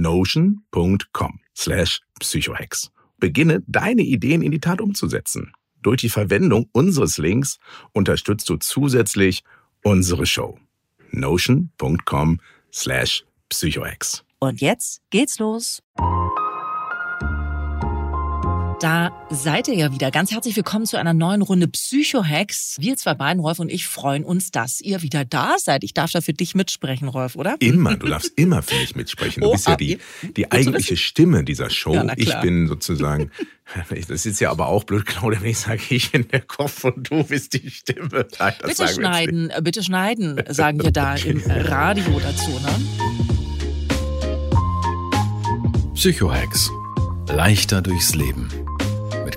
notion.com slash psychohex. Beginne deine Ideen in die Tat umzusetzen. Durch die Verwendung unseres Links unterstützt du zusätzlich unsere Show. notion.com slash psychohex. Und jetzt geht's los. Da seid ihr ja wieder. Ganz herzlich willkommen zu einer neuen Runde Psycho-Hacks. Wir zwei beiden, Rolf und ich, freuen uns, dass ihr wieder da seid. Ich darf da für dich mitsprechen, Rolf, oder? Immer, du darfst immer für mich mitsprechen. Du oh, bist ja die, die eigentliche Stimme dieser Show. Ja, ich bin sozusagen, das ist ja aber auch blöd, Claudia, wenn ich sage, ich bin der Kopf und du bist die Stimme. Nein, bitte schneiden, bitte schneiden, sagen wir da im Radio dazu, ne? Psycho-Hacks. Leichter durchs Leben.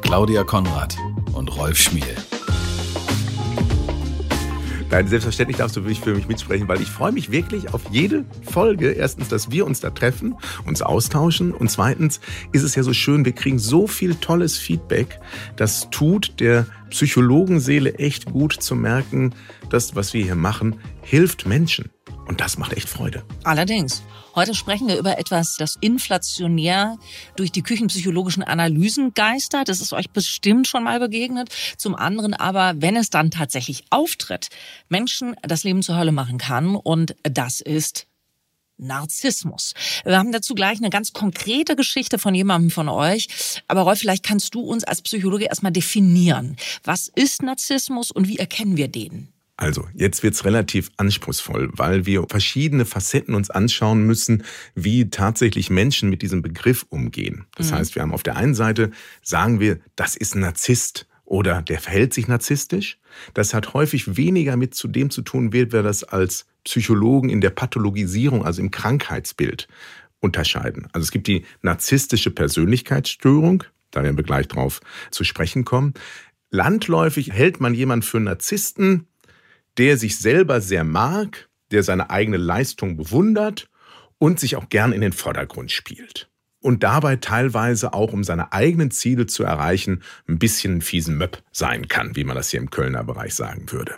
Claudia Konrad und Rolf Schmiel. Nein, selbstverständlich darfst du für mich mitsprechen, weil ich freue mich wirklich auf jede Folge. Erstens, dass wir uns da treffen, uns austauschen. Und zweitens ist es ja so schön, wir kriegen so viel tolles Feedback. Das tut der Psychologenseele echt gut zu merken, das, was wir hier machen, hilft Menschen. Und das macht echt Freude. Allerdings. Heute sprechen wir über etwas, das inflationär durch die küchenpsychologischen Analysen geistert. Das ist euch bestimmt schon mal begegnet. Zum anderen aber, wenn es dann tatsächlich auftritt, Menschen das Leben zur Hölle machen kann. Und das ist Narzissmus. Wir haben dazu gleich eine ganz konkrete Geschichte von jemandem von euch. Aber Rolf, vielleicht kannst du uns als Psychologe erstmal definieren. Was ist Narzissmus und wie erkennen wir den? Also, jetzt wird's relativ anspruchsvoll, weil wir verschiedene Facetten uns anschauen müssen, wie tatsächlich Menschen mit diesem Begriff umgehen. Das mhm. heißt, wir haben auf der einen Seite, sagen wir, das ist ein Narzisst oder der verhält sich narzisstisch. Das hat häufig weniger mit zu dem zu tun, wie wir das als Psychologen in der Pathologisierung, also im Krankheitsbild unterscheiden. Also es gibt die narzisstische Persönlichkeitsstörung, da werden wir gleich drauf zu sprechen kommen. Landläufig hält man jemanden für Narzissten, der sich selber sehr mag, der seine eigene Leistung bewundert und sich auch gern in den Vordergrund spielt. Und dabei teilweise auch, um seine eigenen Ziele zu erreichen, ein bisschen ein fiesen Möpp sein kann, wie man das hier im Kölner Bereich sagen würde.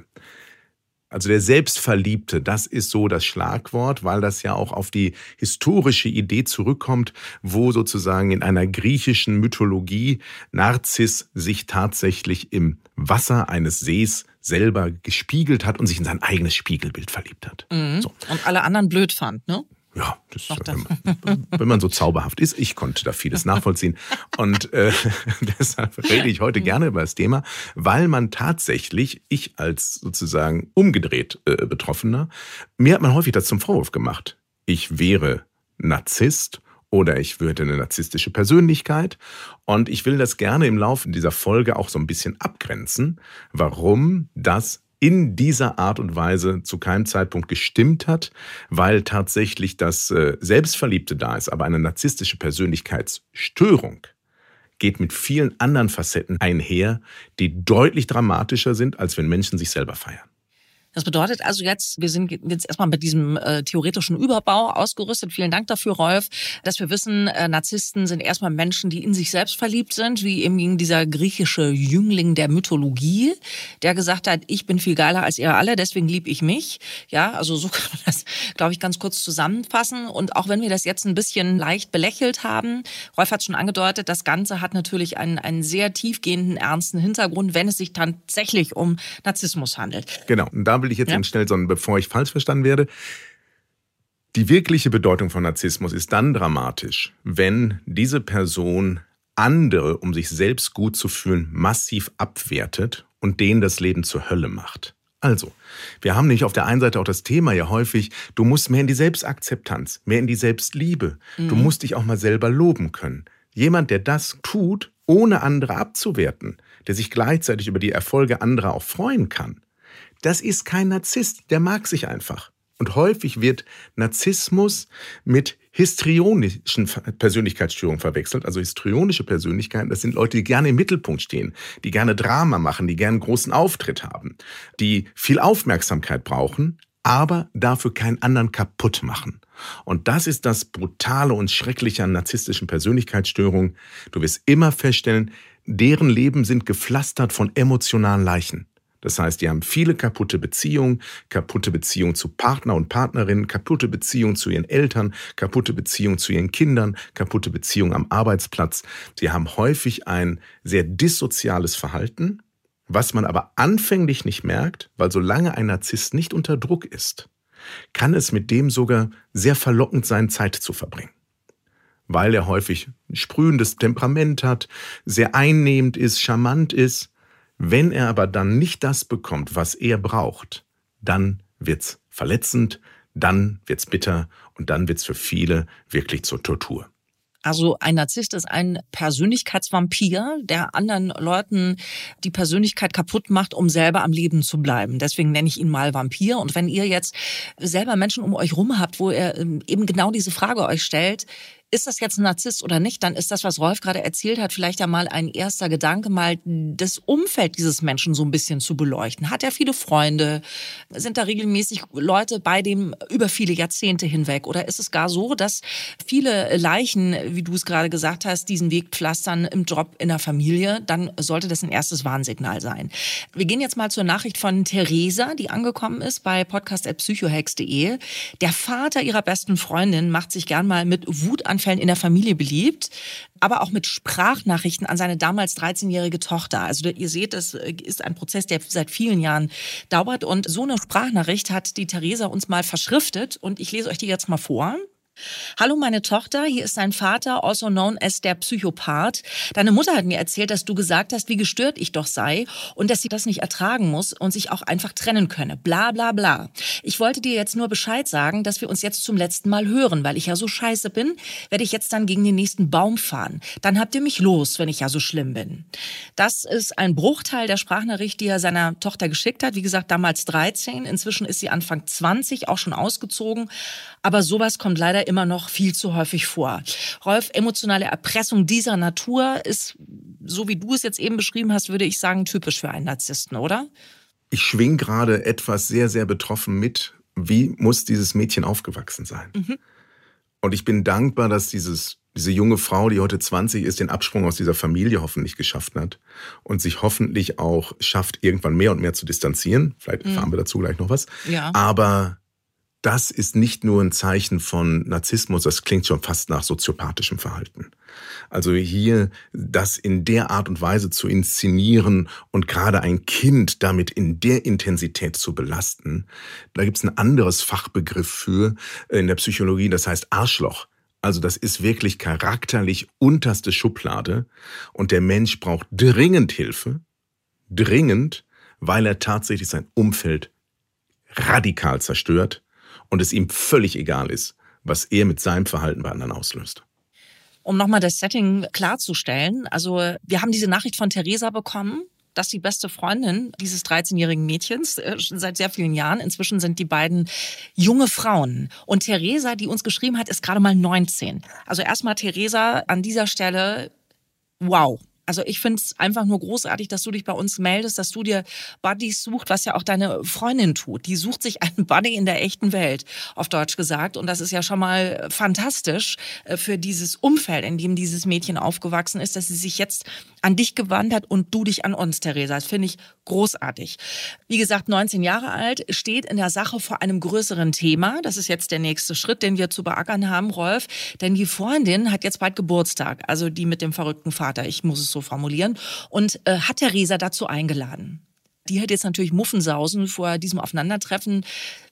Also der Selbstverliebte, das ist so das Schlagwort, weil das ja auch auf die historische Idee zurückkommt, wo sozusagen in einer griechischen Mythologie Narziss sich tatsächlich im Wasser eines Sees selber gespiegelt hat und sich in sein eigenes Spiegelbild verliebt hat. Mhm. So. Und alle anderen blöd fand, ne? Ja, das, wenn, man, wenn man so zauberhaft ist, ich konnte da vieles nachvollziehen. Und äh, deshalb rede ich heute gerne über das Thema, weil man tatsächlich, ich als sozusagen umgedreht äh, Betroffener, mir hat man häufig das zum Vorwurf gemacht. Ich wäre Narzisst oder ich würde eine narzisstische Persönlichkeit. Und ich will das gerne im Laufe dieser Folge auch so ein bisschen abgrenzen, warum das in dieser Art und Weise zu keinem Zeitpunkt gestimmt hat, weil tatsächlich das äh, Selbstverliebte da ist, aber eine narzisstische Persönlichkeitsstörung geht mit vielen anderen Facetten einher, die deutlich dramatischer sind, als wenn Menschen sich selber feiern. Das bedeutet also jetzt, wir sind jetzt erstmal mit diesem äh, theoretischen Überbau ausgerüstet. Vielen Dank dafür, Rolf, dass wir wissen, äh, Narzissten sind erstmal Menschen, die in sich selbst verliebt sind, wie eben dieser griechische Jüngling der Mythologie, der gesagt hat, ich bin viel geiler als ihr alle, deswegen lieb ich mich. Ja, also so kann man das, glaube ich, ganz kurz zusammenfassen. Und auch wenn wir das jetzt ein bisschen leicht belächelt haben, Rolf hat schon angedeutet, das Ganze hat natürlich einen, einen sehr tiefgehenden, ernsten Hintergrund, wenn es sich tatsächlich um Narzissmus handelt. Genau, und da will ich jetzt ja. schnell, sondern bevor ich falsch verstanden werde. Die wirkliche Bedeutung von Narzissmus ist dann dramatisch, wenn diese Person andere, um sich selbst gut zu fühlen, massiv abwertet und denen das Leben zur Hölle macht. Also, wir haben nicht auf der einen Seite auch das Thema ja häufig, du musst mehr in die Selbstakzeptanz, mehr in die Selbstliebe. Mhm. Du musst dich auch mal selber loben können. Jemand, der das tut, ohne andere abzuwerten, der sich gleichzeitig über die Erfolge anderer auch freuen kann, das ist kein Narzisst, der mag sich einfach. Und häufig wird Narzissmus mit histrionischen Persönlichkeitsstörungen verwechselt. Also histrionische Persönlichkeiten, das sind Leute, die gerne im Mittelpunkt stehen, die gerne Drama machen, die gerne einen großen Auftritt haben, die viel Aufmerksamkeit brauchen, aber dafür keinen anderen kaputt machen. Und das ist das Brutale und Schreckliche an narzisstischen Persönlichkeitsstörungen. Du wirst immer feststellen, deren Leben sind gepflastert von emotionalen Leichen. Das heißt, die haben viele kaputte Beziehungen, kaputte Beziehungen zu Partner und Partnerinnen, kaputte Beziehungen zu ihren Eltern, kaputte Beziehungen zu ihren Kindern, kaputte Beziehungen am Arbeitsplatz. Sie haben häufig ein sehr dissoziales Verhalten, was man aber anfänglich nicht merkt, weil solange ein Narzisst nicht unter Druck ist, kann es mit dem sogar sehr verlockend sein, Zeit zu verbringen. Weil er häufig ein sprühendes Temperament hat, sehr einnehmend ist, charmant ist wenn er aber dann nicht das bekommt, was er braucht, dann wird's verletzend, dann wird's bitter und dann wird's für viele wirklich zur Tortur. Also ein Narzisst ist ein Persönlichkeitsvampir, der anderen Leuten die Persönlichkeit kaputt macht, um selber am Leben zu bleiben. Deswegen nenne ich ihn mal Vampir. Und wenn ihr jetzt selber Menschen um euch rum habt, wo ihr ähm, eben genau diese Frage euch stellt, ist das jetzt ein Narzisst oder nicht, dann ist das, was Rolf gerade erzählt hat, vielleicht ja mal ein erster Gedanke, mal das Umfeld dieses Menschen so ein bisschen zu beleuchten. Hat er viele Freunde? Sind da regelmäßig Leute bei dem über viele Jahrzehnte hinweg? Oder ist es gar so, dass viele Leichen, wie du es gerade gesagt hast, diesen Weg pflastern im Job, in der Familie? Dann sollte das ein erstes Warnsignal sein. Wir gehen jetzt mal zur Nachricht von Theresa, die angekommen ist bei podcast.psychohex.de. Der Vater ihrer besten Freundin macht sich gern mal mit Wut an Fällen in der Familie beliebt, aber auch mit Sprachnachrichten an seine damals 13-jährige Tochter. Also ihr seht, das ist ein Prozess, der seit vielen Jahren dauert. Und so eine Sprachnachricht hat die Theresa uns mal verschriftet und ich lese euch die jetzt mal vor. Hallo meine Tochter, hier ist dein Vater, also known as der Psychopath. Deine Mutter hat mir erzählt, dass du gesagt hast, wie gestört ich doch sei und dass sie das nicht ertragen muss und sich auch einfach trennen könne. Bla bla bla. Ich wollte dir jetzt nur Bescheid sagen, dass wir uns jetzt zum letzten Mal hören, weil ich ja so scheiße bin, werde ich jetzt dann gegen den nächsten Baum fahren. Dann habt ihr mich los, wenn ich ja so schlimm bin. Das ist ein Bruchteil der Sprachnachricht, die er seiner Tochter geschickt hat. Wie gesagt, damals 13, inzwischen ist sie Anfang 20, auch schon ausgezogen. Aber sowas kommt leider immer noch viel zu häufig vor. Rolf, emotionale Erpressung dieser Natur ist, so wie du es jetzt eben beschrieben hast, würde ich sagen, typisch für einen Narzissten, oder? Ich schwing gerade etwas sehr, sehr betroffen mit. Wie muss dieses Mädchen aufgewachsen sein? Mhm. Und ich bin dankbar, dass dieses, diese junge Frau, die heute 20 ist, den Absprung aus dieser Familie hoffentlich geschafft hat und sich hoffentlich auch schafft, irgendwann mehr und mehr zu distanzieren. Vielleicht mhm. erfahren wir dazu gleich noch was. Ja. Aber das ist nicht nur ein Zeichen von Narzissmus, das klingt schon fast nach soziopathischem Verhalten. Also hier das in der Art und Weise zu inszenieren und gerade ein Kind damit in der Intensität zu belasten, da gibt es ein anderes Fachbegriff für in der Psychologie, das heißt Arschloch. Also das ist wirklich charakterlich unterste Schublade und der Mensch braucht dringend Hilfe, dringend, weil er tatsächlich sein Umfeld radikal zerstört und es ihm völlig egal ist, was er mit seinem Verhalten bei anderen auslöst. Um nochmal das Setting klarzustellen, also wir haben diese Nachricht von Theresa bekommen, dass die beste Freundin dieses 13-jährigen Mädchens äh, seit sehr vielen Jahren. Inzwischen sind die beiden junge Frauen. Und Theresa, die uns geschrieben hat, ist gerade mal 19. Also erstmal Theresa an dieser Stelle, wow. Also ich finde es einfach nur großartig, dass du dich bei uns meldest, dass du dir Buddies sucht, was ja auch deine Freundin tut. Die sucht sich einen Buddy in der echten Welt, auf Deutsch gesagt. Und das ist ja schon mal fantastisch äh, für dieses Umfeld, in dem dieses Mädchen aufgewachsen ist, dass sie sich jetzt an dich gewandt hat und du dich an uns, Theresa. Das finde ich großartig. Wie gesagt, 19 Jahre alt, steht in der Sache vor einem größeren Thema. Das ist jetzt der nächste Schritt, den wir zu beackern haben, Rolf. Denn die Freundin hat jetzt bald Geburtstag, also die mit dem verrückten Vater. Ich muss es so formulieren. Und äh, hat Theresa dazu eingeladen. Die hat jetzt natürlich Muffensausen vor diesem Aufeinandertreffen,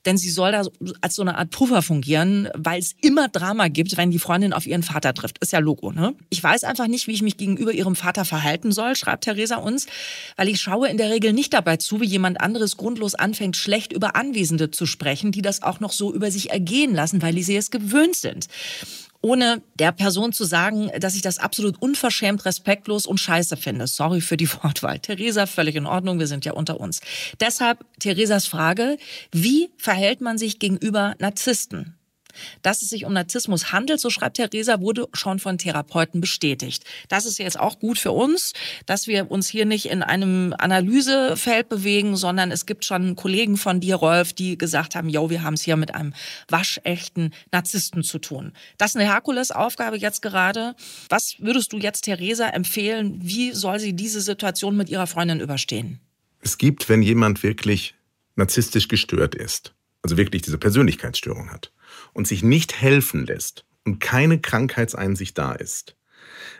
denn sie soll da als so eine Art Puffer fungieren, weil es immer Drama gibt, wenn die Freundin auf ihren Vater trifft. Ist ja Logo, ne? Ich weiß einfach nicht, wie ich mich gegenüber ihrem Vater verhalten soll, schreibt Theresa uns, weil ich schaue in der Regel nicht dabei zu, wie jemand anderes grundlos anfängt, schlecht über Anwesende zu sprechen, die das auch noch so über sich ergehen lassen, weil sie es gewöhnt sind ohne der Person zu sagen, dass ich das absolut unverschämt, respektlos und scheiße finde. Sorry für die Wortwahl. Theresa, völlig in Ordnung, wir sind ja unter uns. Deshalb Theresas Frage, wie verhält man sich gegenüber Narzissten? Dass es sich um Narzissmus handelt, so schreibt Theresa, wurde schon von Therapeuten bestätigt. Das ist jetzt auch gut für uns, dass wir uns hier nicht in einem Analysefeld bewegen, sondern es gibt schon Kollegen von dir, Rolf, die gesagt haben, yo, wir haben es hier mit einem waschechten Narzissten zu tun. Das ist eine Herkulesaufgabe jetzt gerade. Was würdest du jetzt Theresa empfehlen? Wie soll sie diese Situation mit ihrer Freundin überstehen? Es gibt, wenn jemand wirklich narzisstisch gestört ist, also wirklich diese Persönlichkeitsstörung hat, und sich nicht helfen lässt und keine Krankheitseinsicht da ist,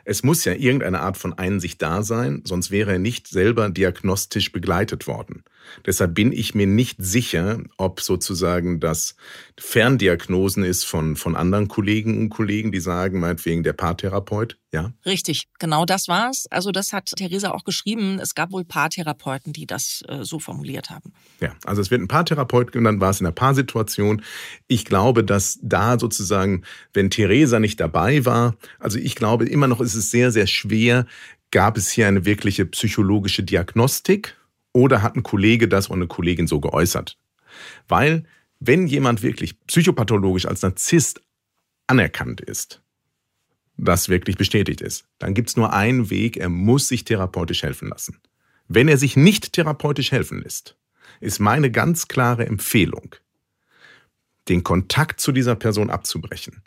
es muss ja irgendeine Art von Einsicht da sein, sonst wäre er nicht selber diagnostisch begleitet worden. Deshalb bin ich mir nicht sicher, ob sozusagen das Ferndiagnosen ist von, von anderen Kollegen und Kollegen, die sagen, meinetwegen der Paartherapeut, ja? Richtig, genau das war's. Also das hat Theresa auch geschrieben. Es gab wohl Paartherapeuten, die das äh, so formuliert haben. Ja, also es wird ein Paartherapeut genannt, war es in einer Paarsituation. Ich glaube, dass da sozusagen, wenn Theresa nicht dabei war, also ich glaube immer noch ist es sehr, sehr schwer, gab es hier eine wirkliche psychologische Diagnostik oder hat ein Kollege das oder eine Kollegin so geäußert? Weil, wenn jemand wirklich psychopathologisch als Narzisst anerkannt ist, das wirklich bestätigt ist, dann gibt es nur einen Weg, er muss sich therapeutisch helfen lassen. Wenn er sich nicht therapeutisch helfen lässt, ist meine ganz klare Empfehlung, den Kontakt zu dieser Person abzubrechen,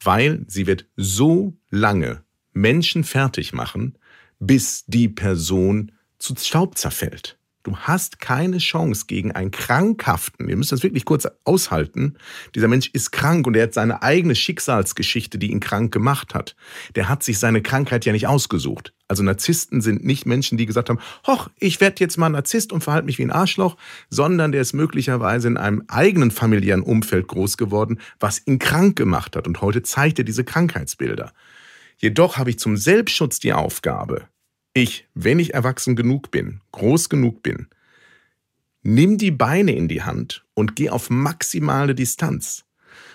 weil sie wird so lange Menschen fertig machen, bis die Person zu Staub zerfällt. Du hast keine Chance gegen einen Krankhaften. Ihr müsst das wirklich kurz aushalten. Dieser Mensch ist krank und er hat seine eigene Schicksalsgeschichte, die ihn krank gemacht hat. Der hat sich seine Krankheit ja nicht ausgesucht. Also Narzissten sind nicht Menschen, die gesagt haben, hoch, ich werde jetzt mal Narzisst und verhalte mich wie ein Arschloch, sondern der ist möglicherweise in einem eigenen familiären Umfeld groß geworden, was ihn krank gemacht hat. Und heute zeigt er diese Krankheitsbilder. Jedoch habe ich zum Selbstschutz die Aufgabe, ich, wenn ich erwachsen genug bin, groß genug bin, nimm die Beine in die Hand und geh auf maximale Distanz.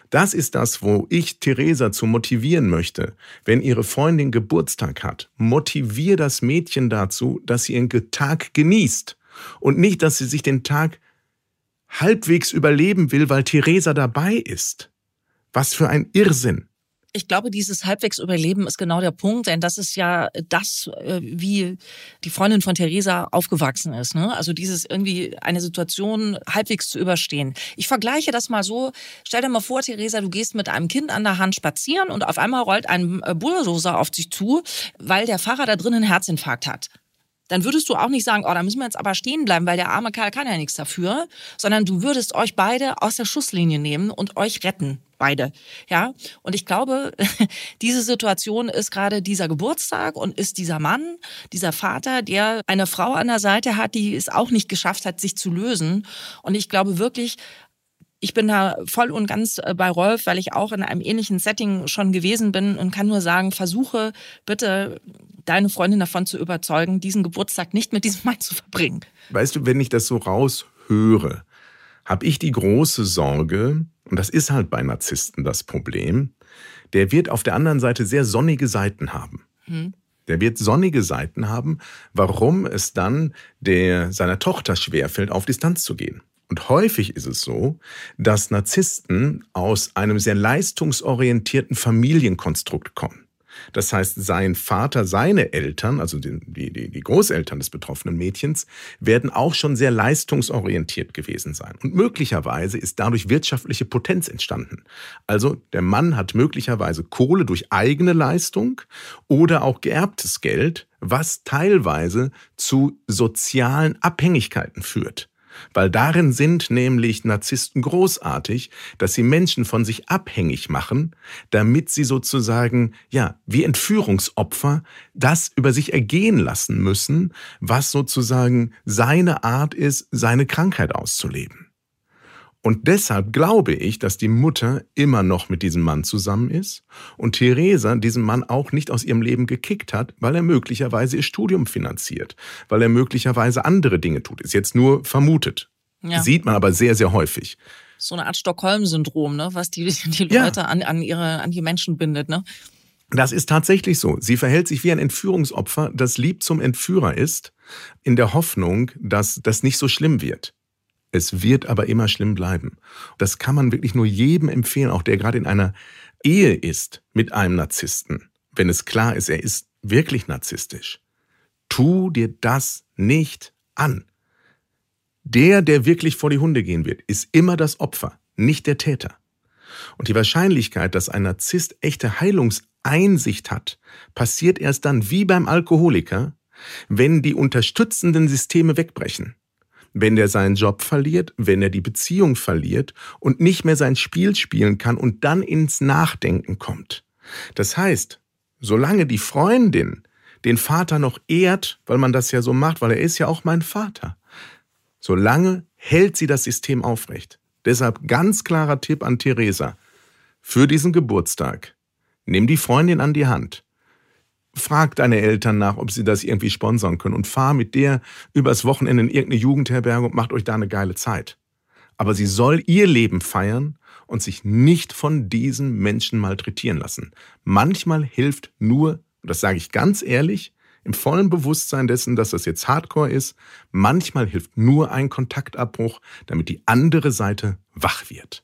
Das ist das, wo ich Theresa zu motivieren möchte. Wenn ihre Freundin Geburtstag hat, motivier das Mädchen dazu, dass sie ihren Tag genießt und nicht, dass sie sich den Tag halbwegs überleben will, weil Theresa dabei ist. Was für ein Irrsinn. Ich glaube, dieses halbwegs Überleben ist genau der Punkt, denn das ist ja das, äh, wie die Freundin von Theresa aufgewachsen ist. Ne? Also dieses irgendwie eine Situation halbwegs zu überstehen. Ich vergleiche das mal so. Stell dir mal vor, Theresa, du gehst mit einem Kind an der Hand spazieren und auf einmal rollt ein äh, Bulldozer auf dich zu, weil der Fahrer da drin einen Herzinfarkt hat dann würdest du auch nicht sagen, oh, da müssen wir jetzt aber stehen bleiben, weil der arme Kerl kann ja nichts dafür, sondern du würdest euch beide aus der Schusslinie nehmen und euch retten beide. Ja, und ich glaube, diese Situation ist gerade dieser Geburtstag und ist dieser Mann, dieser Vater, der eine Frau an der Seite hat, die es auch nicht geschafft hat, sich zu lösen. Und ich glaube wirklich, ich bin da voll und ganz äh, bei Rolf, weil ich auch in einem ähnlichen Setting schon gewesen bin und kann nur sagen, versuche bitte deine Freundin davon zu überzeugen, diesen Geburtstag nicht mit diesem Mann zu verbringen. Weißt du, wenn ich das so raushöre, habe ich die große Sorge, und das ist halt bei Narzissten das Problem, der wird auf der anderen Seite sehr sonnige Seiten haben. Hm. Der wird sonnige Seiten haben, warum es dann der, seiner Tochter schwerfällt, auf Distanz zu gehen. Und häufig ist es so, dass Narzissten aus einem sehr leistungsorientierten Familienkonstrukt kommen. Das heißt, sein Vater, seine Eltern, also die, die, die Großeltern des betroffenen Mädchens, werden auch schon sehr leistungsorientiert gewesen sein. Und möglicherweise ist dadurch wirtschaftliche Potenz entstanden. Also der Mann hat möglicherweise Kohle durch eigene Leistung oder auch geerbtes Geld, was teilweise zu sozialen Abhängigkeiten führt. Weil darin sind nämlich Narzissten großartig, dass sie Menschen von sich abhängig machen, damit sie sozusagen, ja, wie Entführungsopfer das über sich ergehen lassen müssen, was sozusagen seine Art ist, seine Krankheit auszuleben. Und deshalb glaube ich, dass die Mutter immer noch mit diesem Mann zusammen ist und Theresa diesen Mann auch nicht aus ihrem Leben gekickt hat, weil er möglicherweise ihr Studium finanziert, weil er möglicherweise andere Dinge tut. Ist jetzt nur vermutet. Ja. Sieht man aber sehr, sehr häufig. So eine Art Stockholm-Syndrom, ne? was die, die Leute ja. an, an, ihre, an die Menschen bindet. Ne? Das ist tatsächlich so. Sie verhält sich wie ein Entführungsopfer, das lieb zum Entführer ist, in der Hoffnung, dass das nicht so schlimm wird. Es wird aber immer schlimm bleiben. Das kann man wirklich nur jedem empfehlen, auch der gerade in einer Ehe ist mit einem Narzissten, wenn es klar ist, er ist wirklich narzisstisch. Tu dir das nicht an. Der, der wirklich vor die Hunde gehen wird, ist immer das Opfer, nicht der Täter. Und die Wahrscheinlichkeit, dass ein Narzisst echte Heilungseinsicht hat, passiert erst dann wie beim Alkoholiker, wenn die unterstützenden Systeme wegbrechen wenn der seinen Job verliert, wenn er die Beziehung verliert und nicht mehr sein Spiel spielen kann und dann ins Nachdenken kommt. Das heißt, solange die Freundin den Vater noch ehrt, weil man das ja so macht, weil er ist ja auch mein Vater, solange hält sie das System aufrecht. Deshalb ganz klarer Tipp an Theresa. Für diesen Geburtstag. Nimm die Freundin an die Hand frag deine Eltern nach, ob sie das irgendwie sponsern können und fahr mit der übers Wochenende in irgendeine Jugendherberge und macht euch da eine geile Zeit. Aber sie soll ihr Leben feiern und sich nicht von diesen Menschen malträtieren lassen. Manchmal hilft nur, und das sage ich ganz ehrlich, im vollen Bewusstsein dessen, dass das jetzt Hardcore ist, manchmal hilft nur ein Kontaktabbruch, damit die andere Seite wach wird.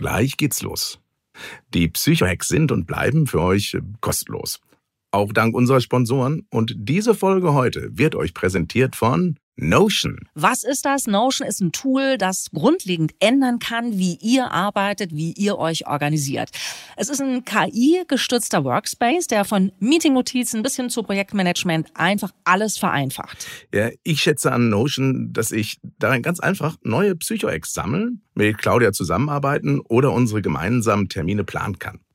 Gleich geht's los. Die Psychohacks sind und bleiben für euch kostenlos. Auch dank unserer Sponsoren. Und diese Folge heute wird euch präsentiert von Notion. Was ist das? Notion ist ein Tool, das grundlegend ändern kann, wie ihr arbeitet, wie ihr euch organisiert. Es ist ein KI-gestützter Workspace, der von Meeting-Notizen bis hin zu Projektmanagement einfach alles vereinfacht. Ja, ich schätze an Notion, dass ich darin ganz einfach neue Psycho-Ex sammeln, mit Claudia zusammenarbeiten oder unsere gemeinsamen Termine planen kann.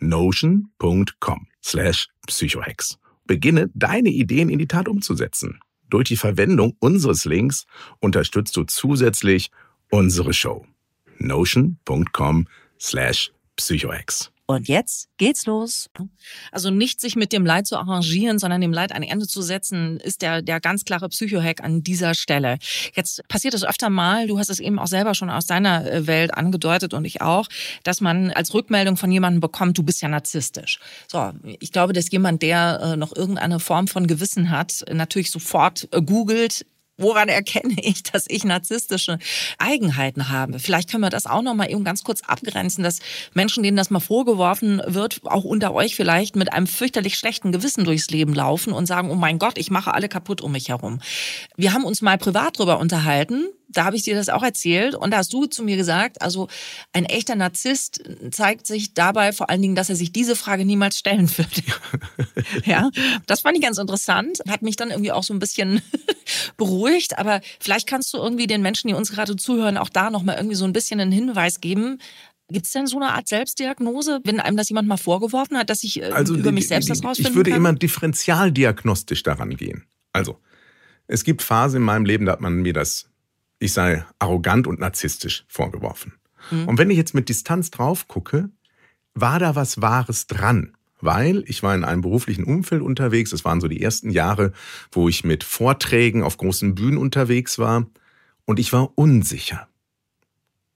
notion.com slash psychohex. Beginne deine Ideen in die Tat umzusetzen. Durch die Verwendung unseres Links unterstützt du zusätzlich unsere Show. notion.com slash psychohex. Und jetzt geht's los. Also nicht sich mit dem Leid zu arrangieren, sondern dem Leid ein Ende zu setzen, ist der, der ganz klare Psychohack an dieser Stelle. Jetzt passiert es öfter mal, du hast es eben auch selber schon aus deiner äh, Welt angedeutet und ich auch, dass man als Rückmeldung von jemandem bekommt, du bist ja narzisstisch. So, ich glaube, dass jemand, der äh, noch irgendeine Form von Gewissen hat, natürlich sofort äh, googelt, Woran erkenne ich, dass ich narzisstische Eigenheiten habe? Vielleicht können wir das auch noch mal eben ganz kurz abgrenzen, dass Menschen, denen das mal vorgeworfen wird, auch unter euch vielleicht mit einem fürchterlich schlechten Gewissen durchs Leben laufen und sagen, oh mein Gott, ich mache alle kaputt um mich herum. Wir haben uns mal privat drüber unterhalten, da habe ich dir das auch erzählt und da hast du zu mir gesagt, also ein echter Narzisst zeigt sich dabei vor allen Dingen, dass er sich diese Frage niemals stellen würde. ja, das fand ich ganz interessant, hat mich dann irgendwie auch so ein bisschen beruhigt, aber vielleicht kannst du irgendwie den Menschen, die uns gerade zuhören, auch da nochmal irgendwie so ein bisschen einen Hinweis geben, Gibt es denn so eine Art Selbstdiagnose, wenn einem das jemand mal vorgeworfen hat, dass ich äh, also über die, mich selbst die, das rausfinden Ich würde kann? immer differenzialdiagnostisch daran gehen. Also, es gibt Phasen in meinem Leben, da hat man mir das, ich sei arrogant und narzisstisch vorgeworfen. Mhm. Und wenn ich jetzt mit Distanz drauf gucke, war da was Wahres dran? Weil ich war in einem beruflichen Umfeld unterwegs. Das waren so die ersten Jahre, wo ich mit Vorträgen auf großen Bühnen unterwegs war. Und ich war unsicher.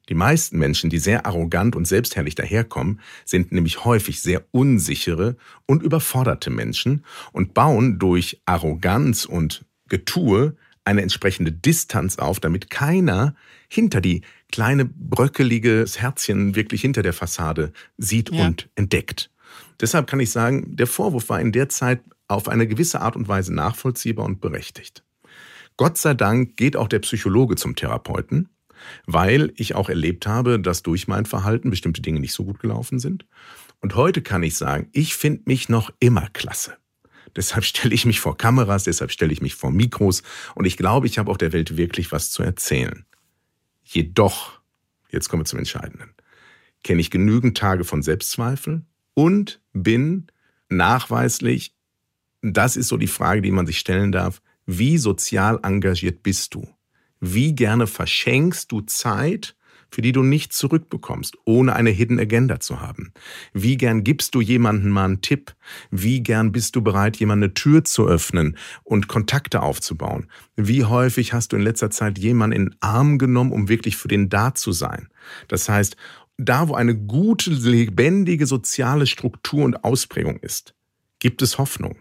Die meisten Menschen, die sehr arrogant und selbstherrlich daherkommen, sind nämlich häufig sehr unsichere und überforderte Menschen und bauen durch Arroganz und Getue eine entsprechende Distanz auf, damit keiner hinter die kleine bröckelige Herzchen wirklich hinter der Fassade sieht ja. und entdeckt. Deshalb kann ich sagen, der Vorwurf war in der Zeit auf eine gewisse Art und Weise nachvollziehbar und berechtigt. Gott sei Dank geht auch der Psychologe zum Therapeuten weil ich auch erlebt habe, dass durch mein Verhalten bestimmte Dinge nicht so gut gelaufen sind. Und heute kann ich sagen, ich finde mich noch immer klasse. Deshalb stelle ich mich vor Kameras, deshalb stelle ich mich vor Mikros und ich glaube, ich habe auch der Welt wirklich was zu erzählen. Jedoch, jetzt kommen wir zum Entscheidenden, kenne ich genügend Tage von Selbstzweifel und bin nachweislich, das ist so die Frage, die man sich stellen darf, wie sozial engagiert bist du? Wie gerne verschenkst du Zeit, für die du nichts zurückbekommst, ohne eine Hidden Agenda zu haben? Wie gern gibst du jemandem mal einen Tipp? Wie gern bist du bereit, jemand eine Tür zu öffnen und Kontakte aufzubauen? Wie häufig hast du in letzter Zeit jemanden in den Arm genommen, um wirklich für den da zu sein? Das heißt, da wo eine gute, lebendige soziale Struktur und Ausprägung ist, gibt es Hoffnung.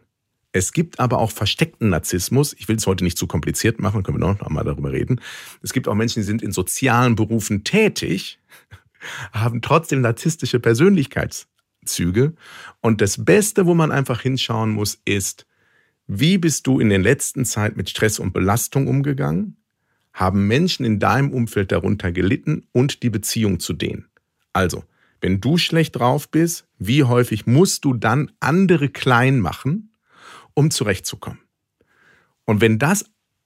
Es gibt aber auch versteckten Narzissmus. Ich will es heute nicht zu kompliziert machen, können wir noch mal darüber reden. Es gibt auch Menschen, die sind in sozialen Berufen tätig, haben trotzdem narzisstische Persönlichkeitszüge. Und das Beste, wo man einfach hinschauen muss, ist, wie bist du in der letzten Zeit mit Stress und Belastung umgegangen? Haben Menschen in deinem Umfeld darunter gelitten und die Beziehung zu denen? Also, wenn du schlecht drauf bist, wie häufig musst du dann andere klein machen? Um zurechtzukommen. Und wenn das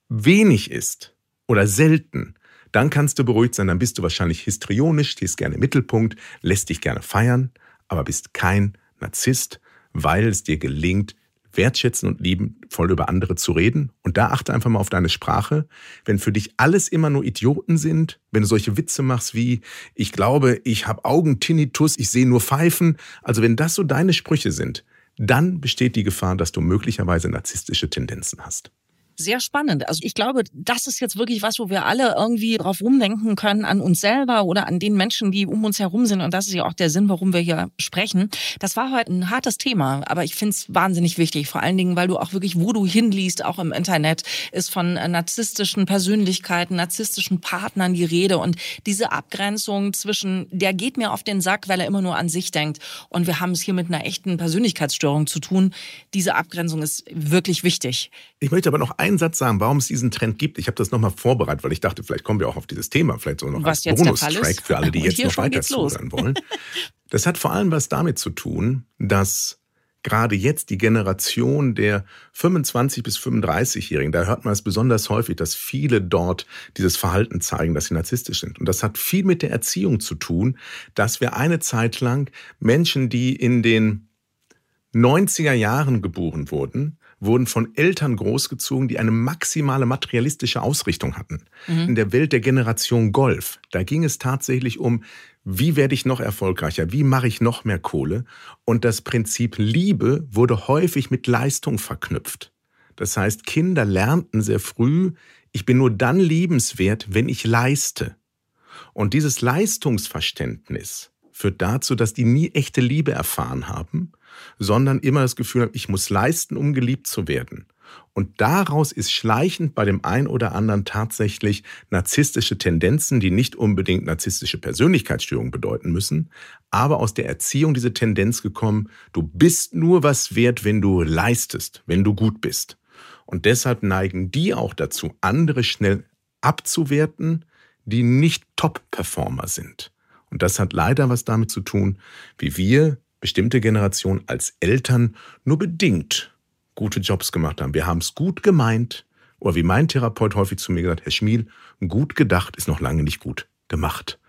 wenig ist oder selten, dann kannst du beruhigt sein, dann bist du wahrscheinlich histrionisch, stehst gerne im Mittelpunkt, lässt dich gerne feiern, aber bist kein Narzisst, weil es dir gelingt, wertschätzen und liebenvoll über andere zu reden. Und da achte einfach mal auf deine Sprache. Wenn für dich alles immer nur Idioten sind, wenn du solche Witze machst wie, ich glaube, ich habe Augentinnitus, ich sehe nur Pfeifen, also wenn das so deine Sprüche sind, dann besteht die Gefahr, dass du möglicherweise narzisstische Tendenzen hast sehr spannend. Also ich glaube, das ist jetzt wirklich was, wo wir alle irgendwie drauf rumdenken können, an uns selber oder an den Menschen, die um uns herum sind. Und das ist ja auch der Sinn, warum wir hier sprechen. Das war heute ein hartes Thema, aber ich finde es wahnsinnig wichtig. Vor allen Dingen, weil du auch wirklich, wo du hinliest, auch im Internet, ist von äh, narzisstischen Persönlichkeiten, narzisstischen Partnern die Rede. Und diese Abgrenzung zwischen, der geht mir auf den Sack, weil er immer nur an sich denkt. Und wir haben es hier mit einer echten Persönlichkeitsstörung zu tun. Diese Abgrenzung ist wirklich wichtig. Ich möchte aber noch einen Satz sagen, warum es diesen Trend gibt. Ich habe das nochmal vorbereitet, weil ich dachte, vielleicht kommen wir auch auf dieses Thema, vielleicht so noch was als Bonustrack für alle, die jetzt noch weiter zuhören wollen. Das hat vor allem was damit zu tun, dass gerade jetzt die Generation der 25 bis 35-Jährigen, da hört man es besonders häufig, dass viele dort dieses Verhalten zeigen, dass sie narzisstisch sind. Und das hat viel mit der Erziehung zu tun, dass wir eine Zeit lang Menschen, die in den 90er Jahren geboren wurden, wurden von Eltern großgezogen, die eine maximale materialistische Ausrichtung hatten. Mhm. In der Welt der Generation Golf, da ging es tatsächlich um, wie werde ich noch erfolgreicher, wie mache ich noch mehr Kohle. Und das Prinzip Liebe wurde häufig mit Leistung verknüpft. Das heißt, Kinder lernten sehr früh, ich bin nur dann liebenswert, wenn ich leiste. Und dieses Leistungsverständnis führt dazu, dass die nie echte Liebe erfahren haben sondern immer das Gefühl haben, ich muss leisten, um geliebt zu werden. Und daraus ist schleichend bei dem einen oder anderen tatsächlich narzisstische Tendenzen, die nicht unbedingt narzisstische Persönlichkeitsstörungen bedeuten müssen, aber aus der Erziehung diese Tendenz gekommen, du bist nur was wert, wenn du leistest, wenn du gut bist. Und deshalb neigen die auch dazu, andere schnell abzuwerten, die nicht Top-Performer sind. Und das hat leider was damit zu tun, wie wir, bestimmte Generationen als Eltern, nur bedingt gute Jobs gemacht haben. Wir haben es gut gemeint, oder wie mein Therapeut häufig zu mir gesagt, Herr Schmiel, gut gedacht ist noch lange nicht gut gemacht.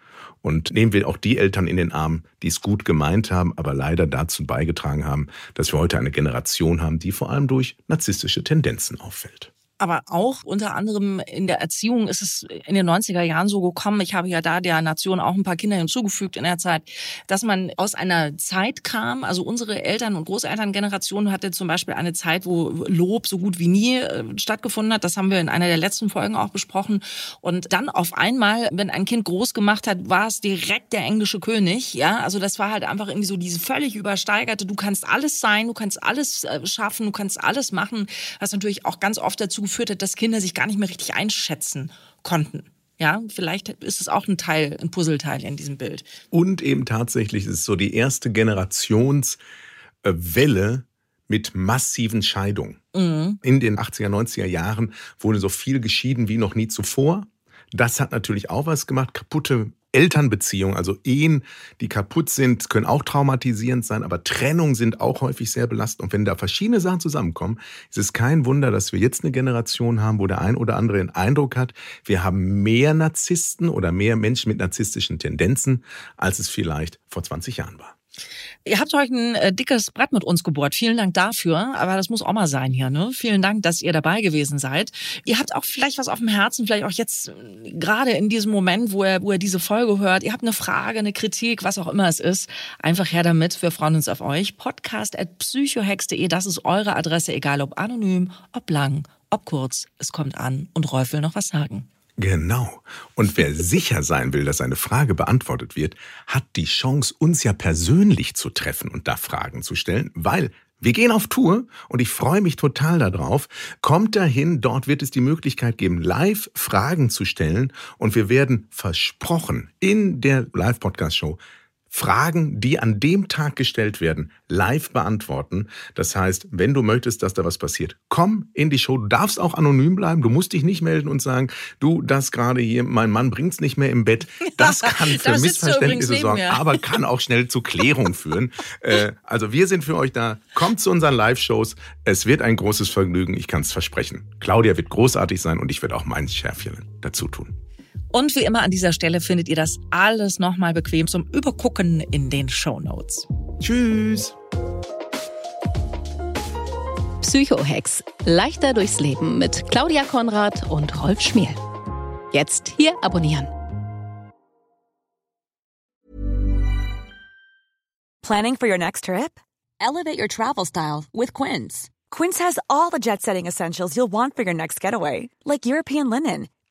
Und nehmen wir auch die Eltern in den Arm, die es gut gemeint haben, aber leider dazu beigetragen haben, dass wir heute eine Generation haben, die vor allem durch narzisstische Tendenzen auffällt. Aber auch unter anderem in der Erziehung ist es in den 90er Jahren so gekommen, ich habe ja da der Nation auch ein paar Kinder hinzugefügt in der Zeit, dass man aus einer Zeit kam, also unsere Eltern- und Großelterngeneration hatte zum Beispiel eine Zeit, wo Lob so gut wie nie äh, stattgefunden hat. Das haben wir in einer der letzten Folgen auch besprochen. Und dann auf einmal, wenn ein Kind groß gemacht hat, war es direkt der englische König. Ja, also das war halt einfach irgendwie so diese völlig übersteigerte, du kannst alles sein, du kannst alles äh, schaffen, du kannst alles machen, was natürlich auch ganz oft dazu geführt hat, dass Kinder sich gar nicht mehr richtig einschätzen konnten. Ja, vielleicht ist es auch ein Teil, ein Puzzleteil in diesem Bild. Und eben tatsächlich ist es so die erste Generationswelle mit massiven Scheidungen. Mhm. In den 80er, 90er Jahren wurde so viel geschieden wie noch nie zuvor. Das hat natürlich auch was gemacht. Kaputte Elternbeziehungen, also Ehen, die kaputt sind, können auch traumatisierend sein, aber Trennungen sind auch häufig sehr belastend. Und wenn da verschiedene Sachen zusammenkommen, ist es kein Wunder, dass wir jetzt eine Generation haben, wo der ein oder andere den Eindruck hat, wir haben mehr Narzissten oder mehr Menschen mit narzisstischen Tendenzen, als es vielleicht vor 20 Jahren war. Ihr habt heute ein äh, dickes Brett mit uns gebohrt. Vielen Dank dafür. Aber das muss auch mal sein hier. Ne? Vielen Dank, dass ihr dabei gewesen seid. Ihr habt auch vielleicht was auf dem Herzen, vielleicht auch jetzt äh, gerade in diesem Moment, wo ihr, wo ihr diese Folge hört. Ihr habt eine Frage, eine Kritik, was auch immer es ist. Einfach her damit. Wir freuen uns auf euch. Podcast at psychohex.de, das ist eure Adresse, egal ob anonym, ob lang, ob kurz. Es kommt an und Rolf will noch was sagen. Genau. Und wer sicher sein will, dass seine Frage beantwortet wird, hat die Chance, uns ja persönlich zu treffen und da Fragen zu stellen, weil wir gehen auf Tour und ich freue mich total darauf. Kommt dahin, dort wird es die Möglichkeit geben, live Fragen zu stellen und wir werden versprochen in der Live-Podcast-Show Fragen, die an dem Tag gestellt werden, live beantworten. Das heißt, wenn du möchtest, dass da was passiert, komm in die Show. Du darfst auch anonym bleiben. Du musst dich nicht melden und sagen, du, das gerade hier, mein Mann bringt's nicht mehr im Bett. Das kann für da Missverständnisse sorgen, aber kann auch schnell zu Klärung führen. Äh, also wir sind für euch da. Kommt zu unseren Live-Shows. Es wird ein großes Vergnügen. Ich kann es versprechen. Claudia wird großartig sein und ich werde auch mein Schärfchen dazu tun. Und wie immer an dieser Stelle findet ihr das alles nochmal bequem zum Übergucken in den Show Notes. Tschüss! Psychohex. Leichter durchs Leben mit Claudia Konrad und Rolf Schmiel. Jetzt hier abonnieren. Planning for your next trip? Elevate your travel style with Quince. Quince has all the jet setting essentials you'll want for your next getaway, like European linen